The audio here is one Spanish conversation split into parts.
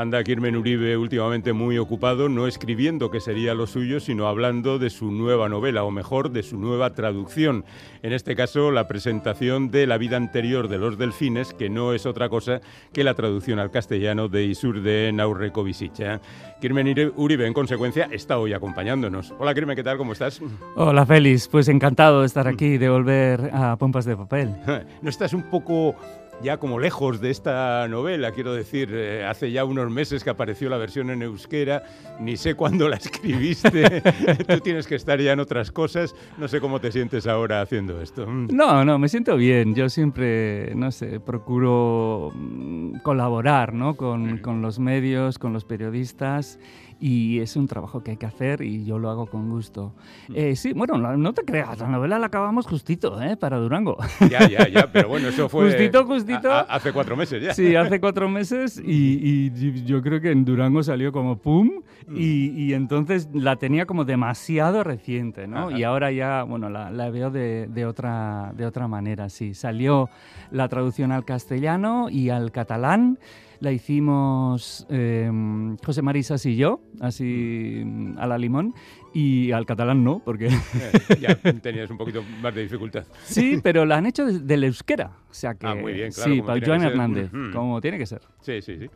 Anda Kirmen Uribe últimamente muy ocupado, no escribiendo que sería lo suyo, sino hablando de su nueva novela, o mejor, de su nueva traducción. En este caso, la presentación de La vida anterior de los delfines, que no es otra cosa que la traducción al castellano de Isur de Naurekovisicha. Kirmen Uribe, en consecuencia, está hoy acompañándonos. Hola Kirmen, ¿qué tal? ¿Cómo estás? Hola Félix, pues encantado de estar aquí, de volver a Pompas de Papel. ¿No estás un poco ya como lejos de esta novela, quiero decir, eh, hace ya unos meses que apareció la versión en euskera, ni sé cuándo la escribiste, tú tienes que estar ya en otras cosas, no sé cómo te sientes ahora haciendo esto. Mm. No, no, me siento bien, yo siempre, no sé, procuro mm, colaborar ¿no? con, con los medios, con los periodistas y es un trabajo que hay que hacer y yo lo hago con gusto. Mm. Eh, sí, bueno, no, te creas, la novela la acabamos justito, ¿eh? Para Durango. Ya, ya, ya, pero bueno, eso fue... Justito, justito. hace cuatro meses ya. Sí, hace cuatro meses y, yo creo que en Durango salió como pum mm. y, entonces la tenía como demasiado reciente, ¿no? Y ahora ya, bueno, la, veo de, de, otra, de otra manera, sí. Salió la traducción al castellano y al catalán la hicimos em, José Marisas y yo, así a la limón, y al catalán no, porque... Eh, ya tenías un poquito más de dificultad. Sí, pero la han hecho del euskera, o sea que... Ah, muy bien, claro. Sí, para Joan Hernández, como tiene que ser. Sí, sí, sí.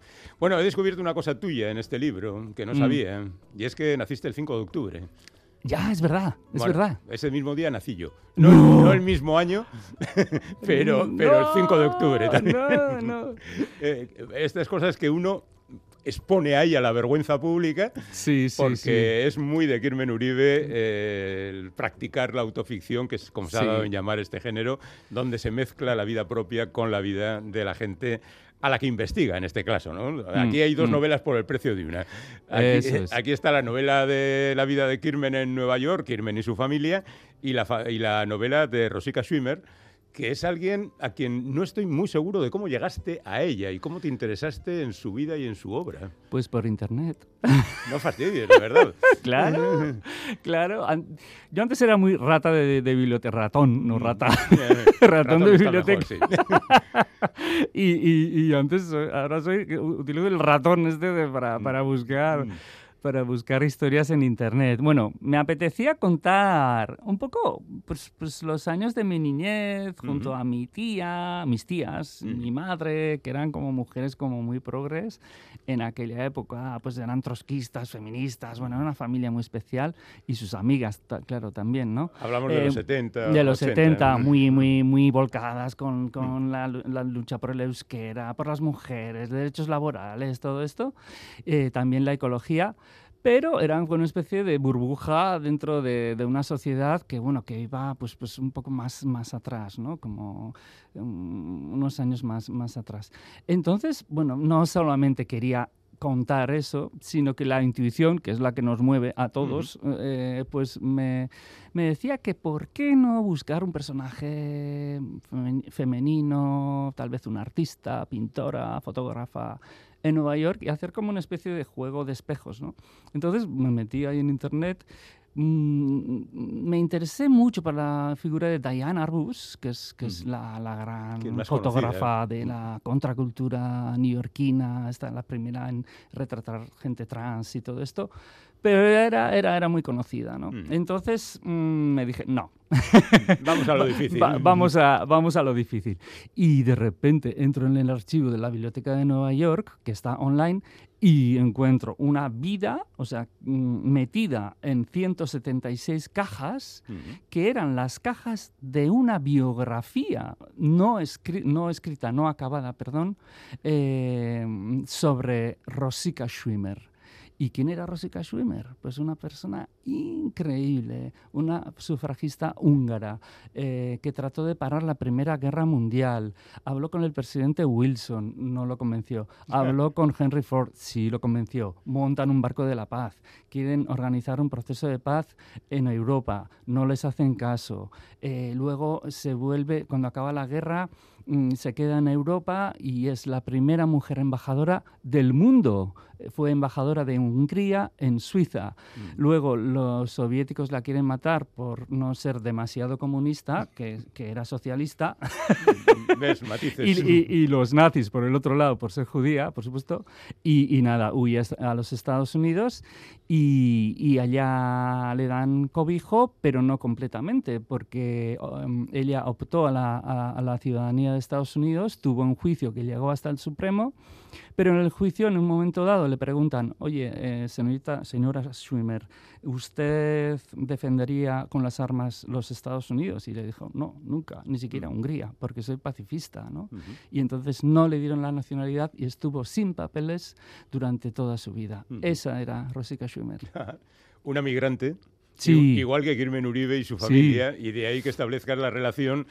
Bueno, he descubierto una cosa tuya en este libro que no mm. sabía, y es que naciste el 5 de octubre. Ya, es verdad, es verdad. Ese mismo día nací yo. No, el mismo año, pero, pero el 5 de octubre también. No, no. Eh, estas cosas que uno expone ahí a la vergüenza pública, sí, sí, porque es muy de Kirmen Uribe eh, el practicar la autoficción, que es como se ha dado en llamar este género, donde se mezcla la vida propia con la vida de la gente a la que investiga en este caso. ¿no? Mm, aquí hay dos mm. novelas por el precio de una. Aquí, está la novela de la vida de Kirmen en Nueva York, Kirmen y su familia, y la, y la novela de Rosika Schwimmer, que es alguien a quien no estoy muy seguro de cómo llegaste a ella y cómo te interesaste en su vida y en su obra. Pues por internet. No fastidies, de verdad. claro, claro. Yo antes era muy rata de, biblioteca, ratón, no mm. rata. ratón, de biblioteca. y, antes, ahora soy, utilizo el ratón este para, para mm. buscar. Mm para buscar historias en internet. Bueno, me apetecía contar un poco pues, pues los años de mi niñez junto a mi tía, mis tías, mi madre, que eran como mujeres como muy progres en aquella época, pues eran trotskistas, feministas, bueno, era una familia muy especial y sus amigas, claro, también, ¿no? Hablamos de los 70. Eh, de los 70, muy, muy, muy volcadas con, con la, lucha por el euskera, por las mujeres, derechos laborales, todo esto. Eh, también la ecología pero eran una especie de burbuja dentro de, una sociedad que, bueno, que iba pues, pues un poco más, más atrás, ¿no? Como um, unos años más, más atrás. Entonces, bueno, no solamente quería contar eso, sino que la intuición, que es la que nos mueve a todos, eh, pues me, me, decía que por qué no buscar un personaje femenino, tal vez una artista, pintora, fotógrafa, en Nueva York y hacer como una especie de juego de espejos, ¿no? Entonces me metí ahí en internet, mm, me interesé mucho por la figura de Diane Arbus, que es, que es la, la gran fotógrafa de la contracultura neoyorquina, está la primera en retratar gente trans y todo esto, pero era, era, era muy conocida, ¿no? Mm. Entonces mm, me dije, no. vamos a lo difícil. vamos, a, vamos a lo difícil. Y de repente entro en el archivo de la Biblioteca de Nueva York, que está online, y encuentro una vida, o sea, mm, metida en 176 cajas, que eran las cajas de una biografía no, no escrita, no acabada, perdón, eh, sobre Rosika Schwimmer. ¿Y quién era Rosika Schwimmer? Pues una persona increíble, una sufragista húngara eh, que trató de parar la Primera Guerra Mundial. Habló con el presidente Wilson, no lo convenció. Habló con Henry Ford, sí lo convenció. Montan un barco de la paz. Quieren organizar un proceso de paz en Europa. No les hacen caso. Eh, luego se vuelve, cuando acaba la guerra, se queda en Europa y es la primera mujer embajadora del mundo. Fue embajadora de Hungría en Suiza. Mm. Luego los soviéticos la quieren matar por no ser demasiado comunista, que, era socialista. ¿Ves? Matices. y, los nazis, por el otro lado, por ser judía, por supuesto. Y, nada, huye a los Estados Unidos y, allá le dan cobijo, pero no completamente, porque um, ella optó a la, a la ciudadanía de Estados Unidos, tuvo un juicio que llegó hasta el Supremo pero en el juicio, en un momento dado, le preguntan, oye, eh, señorita, señora Schwimmer, ¿usted defendería con las armas los Estados Unidos? Y le dijo, no, nunca, ni siquiera Hungría, porque soy pacifista, ¿no? Y entonces no le dieron la nacionalidad y estuvo sin papeles durante toda su vida. Esa era Rosika Schwimmer. Una migrante, sí. igual que Kirmen Uribe y su familia, y de ahí que establezcan la relación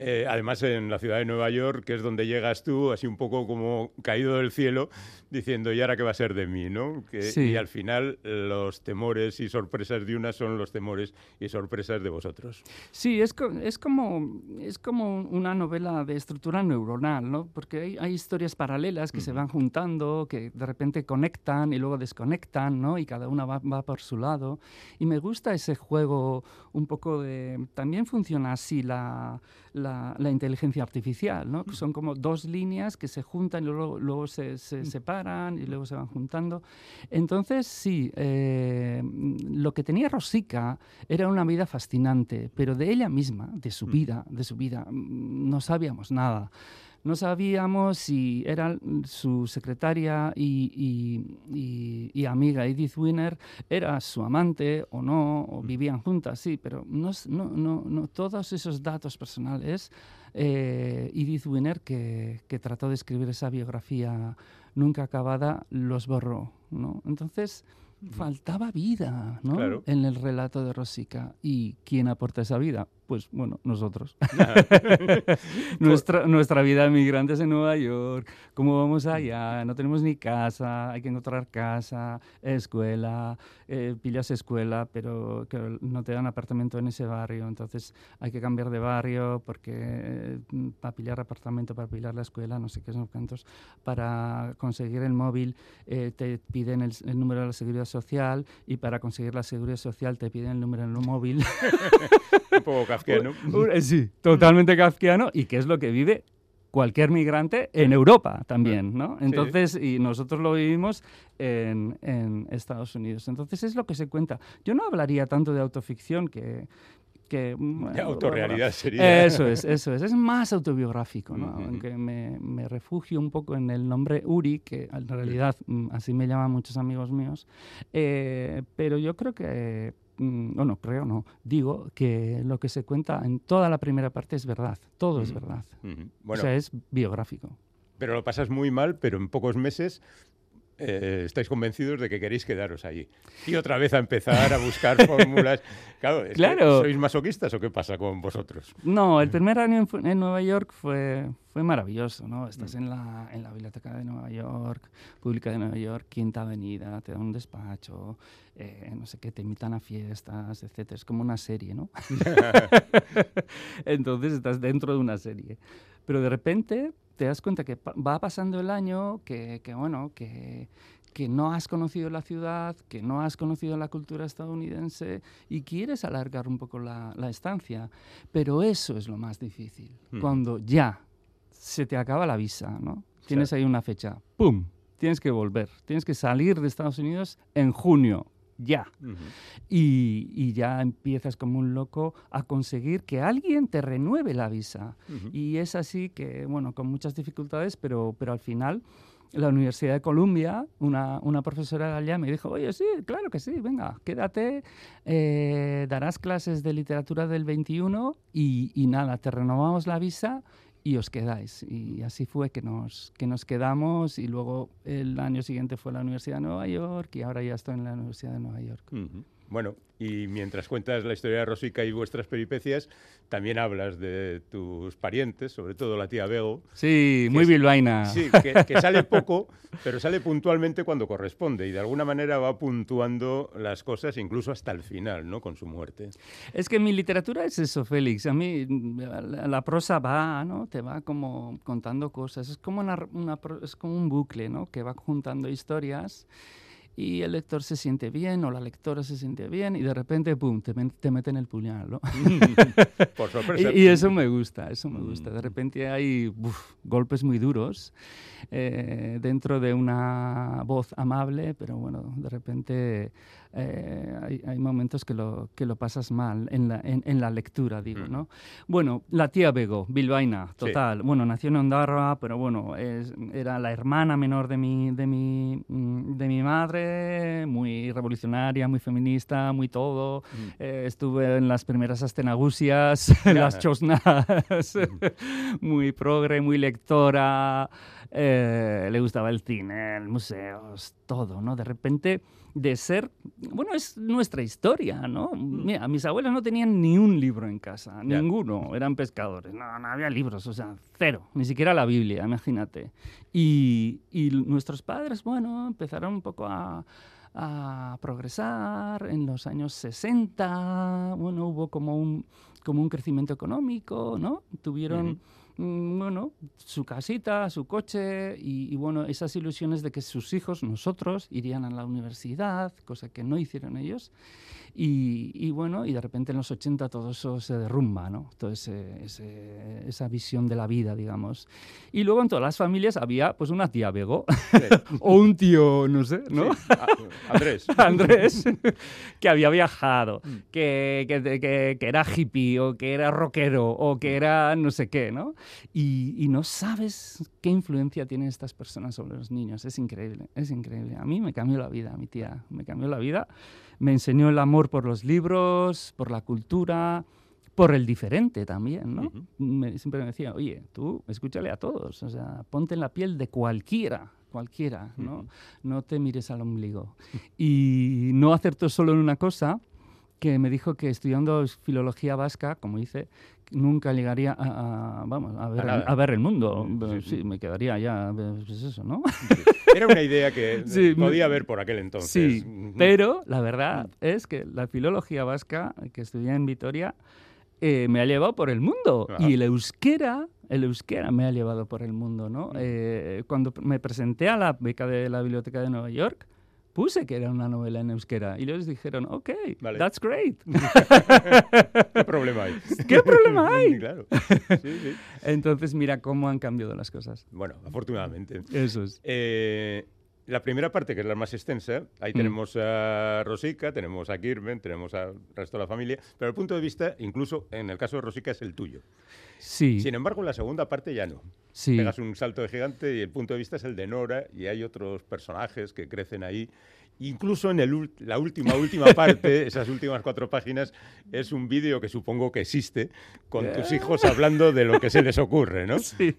eh, además en la ciudad de Nueva York, que es donde llegas tú, así un poco como caído del cielo, diciendo, ¿y ahora qué va a ser de mí? ¿no? Y al final los temores y sorpresas de una son los temores y sorpresas de vosotros. Sí, es, es, como, es como una novela de estructura neuronal, ¿no? porque hay, historias paralelas que se van juntando, que de repente conectan y luego desconectan, ¿no? y cada una va, va por su lado. Y me gusta ese juego un poco de... También funciona así la la, inteligencia artificial, ¿no? Son como dos líneas que se juntan y luego, se, separan y luego se van juntando. Entonces, sí, eh, lo que tenía Rosica era una vida fascinante, pero de ella misma, de su vida, de su vida, mm, no sabíamos nada. No sabíamos si era su secretaria y, amiga Edith Winner, era su amante o no, o vivían juntas, sí, pero no, no, no, todos esos datos personales, eh, Edith Winner, que, que, trató de escribir esa biografía nunca acabada, los borró. ¿no? Entonces, faltaba vida ¿no? en el relato de Rosica. ¿Y quién aporta esa vida? Pues bueno, nosotros. nuestra, nuestra vida de migrantes en Nueva York, cómo vamos allá, no tenemos ni casa, hay que encontrar casa, escuela, eh, pillas escuela, pero que no te dan apartamento en ese barrio, entonces hay que cambiar de barrio porque eh, para pillar apartamento, para pillar la escuela, no sé qué son cuantos, para conseguir el móvil eh, te piden el, el número de la seguridad social y para conseguir la seguridad social te piden el número del móvil. un poco kafkiano. Eh, sí, totalmente kafkiano y que es lo que vive cualquier migrante en Europa también, ¿no? Entonces, y nosotros lo vivimos en, en, Estados Unidos. Entonces es lo que se cuenta. Yo no hablaría tanto de autoficción que, que... autorrealidad sería. Eso es, eso es. Es más autobiográfico, ¿no? Aunque me, me, refugio un poco en el nombre Uri, que en realidad mm, así me llaman muchos amigos míos. Eh, pero yo creo que... Mm, no, no, creo no. Digo que lo que se cuenta en toda la primera parte es verdad. Todo es verdad. o sea, es biográfico. Pero lo pasas muy mal, pero en pocos meses eh, estáis convencidos de que queréis quedaros allí. Y otra vez a empezar a buscar fórmulas. Claro, ¿sois masoquistas o qué pasa con vosotros? No, el primer año en, Nueva York fue, fue maravilloso, ¿no? Estás mm. en, la, en la Biblioteca de Nueva York, Pública de Nueva York, Quinta Avenida, te dan un despacho, eh, no sé qué, te invitan a fiestas, etc. Es como una serie, ¿no? Entonces estás dentro de una serie. Pero de repente te das cuenta que va pasando el año, que, bueno, que, que no has conocido la ciudad, que no has conocido la cultura estadounidense y quieres alargar un poco la, estancia. Pero eso es lo más difícil, cuando ya se te acaba la visa, ¿no? Tienes ahí una fecha, ¡pum! Tienes que volver, tienes que salir de Estados Unidos en junio, ya. y, ya empiezas como un loco a conseguir que alguien te renueve la visa. Y es así que, bueno, con muchas dificultades, pero, pero al final la Universidad de Columbia, una, una, profesora de allá me dijo, oye, sí, claro que sí, venga, quédate, eh, darás clases de literatura del 21 y, y nada, te renovamos la visa y os quedáis. Y así fue que nos, que nos quedamos y luego el año siguiente fue la Universidad de Nueva York y ahora ya estoy en la Universidad de Nueva York. Bueno, y mientras cuentas la historia de Rosica y vuestras peripecias, también hablas de tus parientes, sobre todo la tía Bego. Sí, muy bilbaína. Sí, que, sale poco, pero sale puntualmente cuando corresponde y de alguna manera va puntuando las cosas incluso hasta el final, ¿no? Con su muerte. Es que mi literatura es eso, Félix. A mí la prosa va, ¿no? Te va como contando cosas. Es como, una, es como un bucle, ¿no? Que va juntando historias y el lector se siente bien o la lectora se siente bien y de repente, ¡pum!, te, te meten el puñal, ¿no? Por sorpresa. Y, eso me gusta, eso me gusta. De mm. repente hay golpes muy duros eh, dentro de una voz amable, pero bueno, de repente eh, hay, momentos que lo, que lo pasas mal en la, en, la lectura, digo, mm. ¿no? Bueno, la tía Bego, bilbaína, total. Bueno, nació en Ondarroa, pero bueno, era la hermana menor de mi, de, mi, mm, de mi madre, muy revolucionaria, muy feminista, muy todo. Mm. Eh, estuve en las primeras astenagusias, en las chosnas, muy progre, muy lectora. Eh, le gustaba el cine, el museos, todo, ¿no? De repente de ser, bueno, es nuestra historia, ¿no? Mm. Mira, mis abuelos no tenían ni un libro en casa, ninguno, eran pescadores, no, no había libros, o sea, cero, ni siquiera la Biblia, imagínate. Y, y nuestros padres, bueno, empezaron un poco a, a progresar en los años 60, bueno, hubo como un, como un crecimiento económico, ¿no? Tuvieron... bueno, su casita, su coche y, bueno, esas ilusiones de que sus hijos, nosotros, irían a la universidad, cosa que no hicieron ellos. Y, bueno, y de repente en los 80 todo eso se derrumba, ¿no? Toda esa visión de la vida, digamos. Y luego en todas las familias había pues una tía Bego o un tío, no sé, ¿no? Andrés. Andrés, que había viajado, mm. que, que, que, era hippie o que era rockero o que era no sé qué, ¿no? Y, y no sabes qué influencia tienen estas personas sobre los niños. Es increíble, es increíble. A mí me cambió la vida, mi tía, me cambió la vida me enseñó el amor por los libros, por la cultura, por el diferente también, ¿no? siempre me decía, oye, tú escúchale a todos, o sea, ponte en la piel de cualquiera, cualquiera, ¿no? No te mires al ombligo. Y no acertó solo en una cosa, que me dijo que estudiando filología vasca, como dice, nunca llegaría a, vamos, a ver, a, ver, el mundo. Sí, me quedaría ya, pues eso, ¿no? Era una idea que podía haber por aquel entonces. Sí, pero la verdad es que la filología vasca que estudié en Vitoria eh, me ha llevado por el mundo. Y el euskera, el euskera me ha llevado por el mundo, ¿no? Eh, cuando me presenté a la beca de la Biblioteca de Nueva York, puse que era una novela en euskera y ellos dijeron, ok, that's great. ¿Qué problema hay? ¿Qué problema hay? claro. Entonces, mira cómo han cambiado las cosas. Bueno, afortunadamente. Eso es. Eh, la primera parte, que es la más extensa, ahí mm. tenemos a Rosica, tenemos a Kirmen, tenemos al resto de la familia, pero el punto de vista, incluso en el caso de Rosica, es el tuyo. Sí. Sin embargo, en la segunda parte ya no. Sí. Pegas un salto de gigante y el punto de vista es el de Nora y hay otros personajes que crecen ahí Incluso en el, la última, última parte, esas últimas cuatro páginas, es un vídeo que supongo que existe con tus hijos hablando de lo que se les ocurre, ¿no? Sí.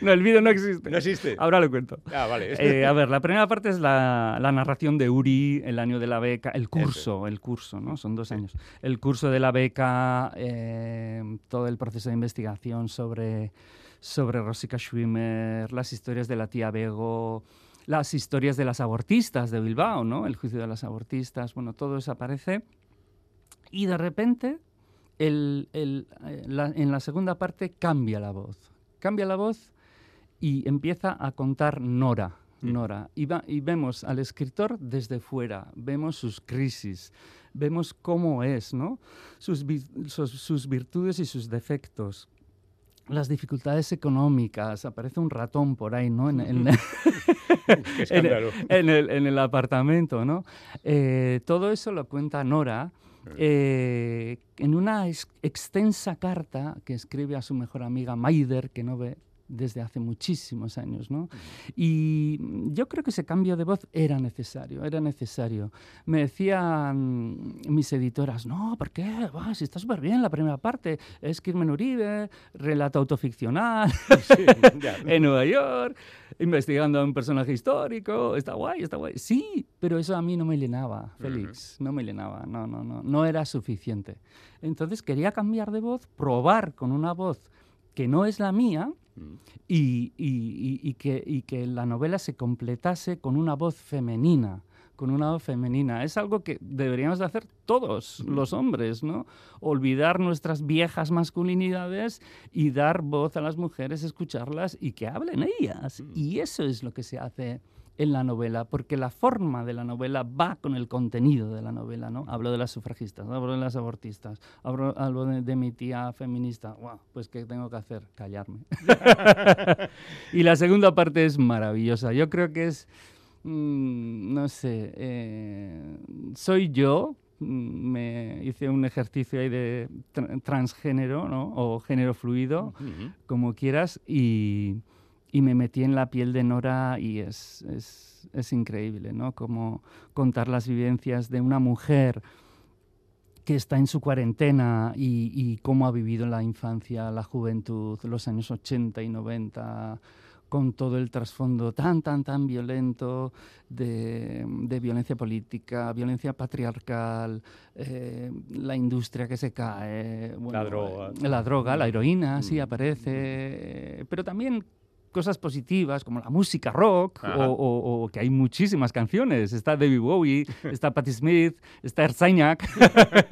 No, el vídeo no existe. ¿No existe? Ahora lo cuento. Ah, vale. Eh, a ver, la primera parte es la, la, narración de Uri, el año de la beca, el curso, el curso, ¿no? Son dos años. El curso de la beca, eh, todo el proceso de investigación sobre, sobre Rosika Schwimmer, las historias de la tía Bego las historias de las abortistas de Bilbao, ¿no? El juicio de las abortistas, bueno, todo eso aparece. Y de repente, el, el, eh, en la segunda parte cambia la voz. Cambia la voz y empieza a contar Nora. Nora. Y, y vemos al escritor desde fuera, vemos sus crisis, vemos cómo es, ¿no? Sus, sus, sus virtudes y sus defectos las dificultades económicas, aparece un ratón por ahí, ¿no? En, en, el, apartamento, ¿no? Eh, todo eso lo cuenta Nora eh, en una extensa carta que escribe a su mejor amiga Maider, que no ve, desde hace muchísimos años, ¿no? Y yo creo que ese cambio de voz era necesario, era necesario. Me decían mis editoras, no, ¿por qué? si está súper bien la primera parte, es Kirmen Uribe, relato autoficcional en Nueva York, investigando a un personaje histórico, está guay, está guay. Sí, pero eso a mí no me llenaba, Félix, no me llenaba, no, no, no, no era suficiente. Entonces quería cambiar de voz, probar con una voz que no es la mía, y, que, la novela se completase con una voz femenina con una voz femenina. Es algo que deberíamos de hacer todos los hombres, ¿no? Olvidar nuestras viejas masculinidades y dar voz a las mujeres, escucharlas y que hablen ellas. Y eso es lo que se hace en la novela, porque la forma de la novela va con el contenido de la novela, ¿no? Hablo de las sufragistas, hablo de las abortistas, hablo, de, mi tía feminista. pues ¿qué tengo que hacer? Callarme. y la segunda parte es maravillosa. Yo creo que es, mm, no sé, eh, soy yo, mm, me hice un ejercicio ahí de transgénero, ¿no? O género fluido, como quieras, y y me metí en la piel de Nora y es, es, es increíble, ¿no? Como contar las vivencias de una mujer que está en su cuarentena y, y, cómo ha vivido la infancia, la juventud, los años 80 y 90, con todo el trasfondo tan, tan, tan violento de, de violencia política, violencia patriarcal, eh, la industria que se cae. la droga. La droga, la heroína, sí mm. aparece, pero también cosas positivas como la música rock o, que hay muchísimas canciones. Está David Bowie, está Patti Smith, está Erzainak.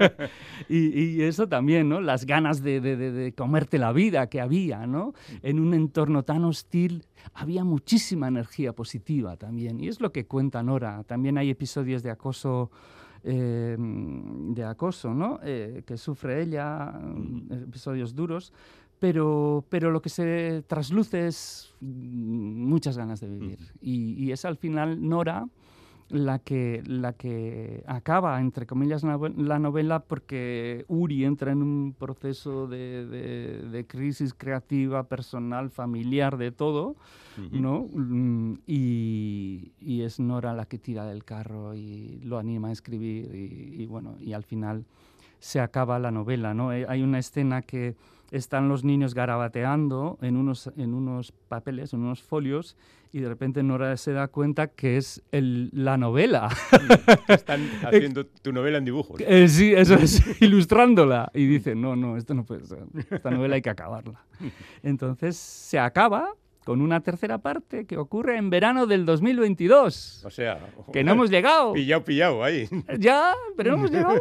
y, eso también, ¿no? Las ganas de, comerte la vida que había, ¿no? En un entorno tan hostil había muchísima energía positiva también. Y es lo que cuenta Nora. También hay episodios de acoso. Eh, de acoso, ¿no? Eh, que sufre ella, episodios duros, pero, pero lo que se trasluce es muchas ganas de vivir. Y, es al final Nora la que, la que acaba, entre comillas, la novela porque Uri entra en un proceso de, de, crisis creativa, personal, familiar, de todo, ¿no? Mm, y, y, es Nora la que tira del carro y lo anima a escribir y, y bueno, y al final se acaba la novela, ¿no? Eh, hay una escena que están los niños garabateando en unos, en unos papeles, en unos folios, y de repente Nora se da cuenta que es el, la novela. Están haciendo tu novela en dibujos. Eh, sí, eso es, ilustrándola. Y dice, no, no, esto no puede ser. Esta novela hay que acabarla. Entonces se acaba con una tercera parte que ocurre en verano del 2022. O sea, que no hemos llegado. Pillado, pillado ahí. Ya, pero no hemos llegado.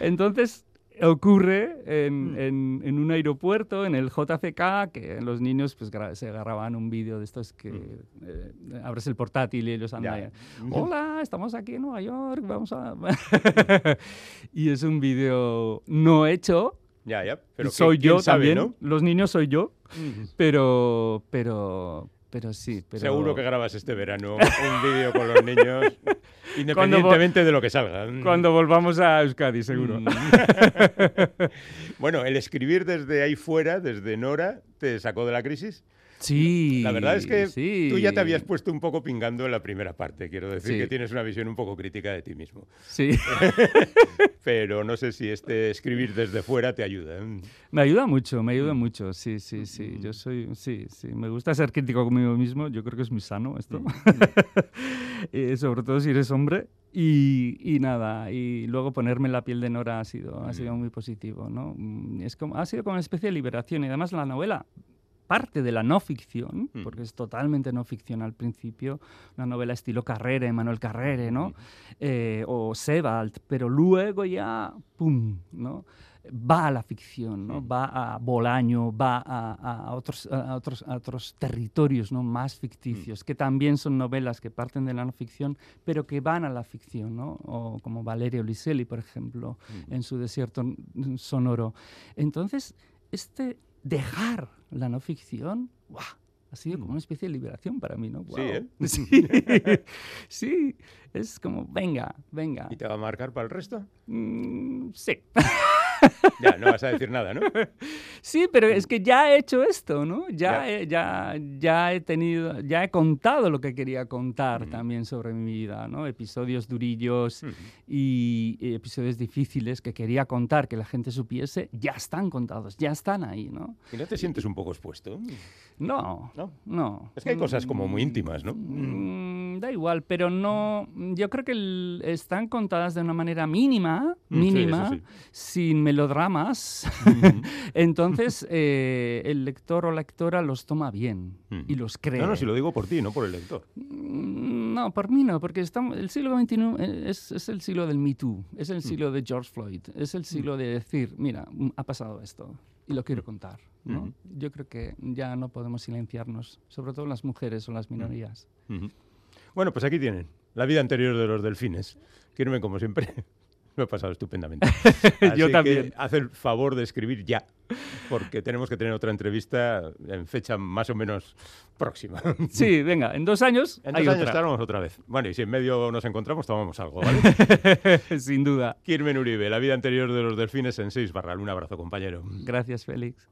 Entonces, ocurre mm. en, en, un aeropuerto, en el JFK, que los niños pues, se agarraban un vídeo de estos que mm. eh, abres el portátil y ellos andan hola, estamos aquí en Nueva York, vamos a... y es un vídeo no hecho. Ya, ya, pero soy yo también, los niños soy yo, pero, pero, pero sí. Pero... Seguro que grabas este verano un vídeo con los niños, independientemente de lo que salga. Cuando volvamos a Euskadi, seguro. Mm. bueno, el escribir desde ahí fuera, desde Nora, ¿te sacó de la crisis? Sí. La verdad es que tú ya te habías puesto un poco pingando en la primera parte. Quiero decir que tienes una visión un poco crítica de ti mismo. Sí. Pero no sé si este escribir desde fuera te ayuda. Me ayuda mucho, me ayuda mm. mucho. Sí, sí, sí. Yo soy, sí, sí. Me gusta ser crítico conmigo mismo. Yo creo que es muy sano esto. Mm. Eh, sobre todo si eres hombre. Y, nada, y luego ponerme la piel de Nora ha sido, ha sido muy positivo, ¿no? Es como, ha sido como una especie de liberación y además la novela parte de la no ficción, mm. porque es totalmente no ficción al principio, una novela estilo Carrere, Manuel Carrere, ¿no? Eh, o Sebald, pero luego ya, ¡pum!, ¿no? va a la ficción, ¿no? va a Bolaño, va a, otros, a, otros, a otros territorios ¿no? más ficticios, que también son novelas que parten de la no ficción, pero que van a la ficción, ¿no? o como Valerio Liselli, por ejemplo, en su desierto sonoro. Entonces, este dejar la no ficción, ha sido como mm. una especie de liberación para mí, ¿no? Sí, ¿eh? sí, es como, venga, venga. ¿Y te va a marcar para el resto? Mm, sí. Ya, no vas a decir nada, ¿no? Sí, pero es que ya he hecho esto, ¿no? Ya, He, ya, ya he tenido, ya he contado lo que quería contar también sobre mi vida, ¿no? Episodios durillos y, episodios difíciles que quería contar, que la gente supiese, ya están contados, ya están ahí, ¿no? ¿Y no te sientes un poco expuesto? No, no. no. Es que hay cosas como muy íntimas, ¿no? Mm, da igual, pero no. Yo creo que están contadas de una manera mínima, mm, mínima, sin melodramas. Entonces, eh, el lector o lectora los toma bien y los cree. No, no, si lo digo por ti, no por el lector. Mm, no, por mí no, porque estamos, el siglo XXI eh, es, es, el siglo del Me Too, es el siglo de George Floyd, es el siglo de decir, mira, ha pasado esto y lo quiero contar. ¿no? Yo creo que ya no podemos silenciarnos, sobre todo las mujeres o las minorías. Bueno, pues aquí tienen la vida anterior de los delfines. Quiero como siempre. Me he pasado estupendamente. Yo también. haz el favor de escribir ya, porque tenemos que tener otra entrevista en fecha más o menos próxima. Sí, venga, en dos años. En dos años estaremos otra vez. Bueno, y si en medio nos encontramos, tomamos algo, ¿vale? Sin duda. Kirmen Uribe, la vida anterior de los delfines en 6 barra. Un abrazo, compañero. Gracias, Félix.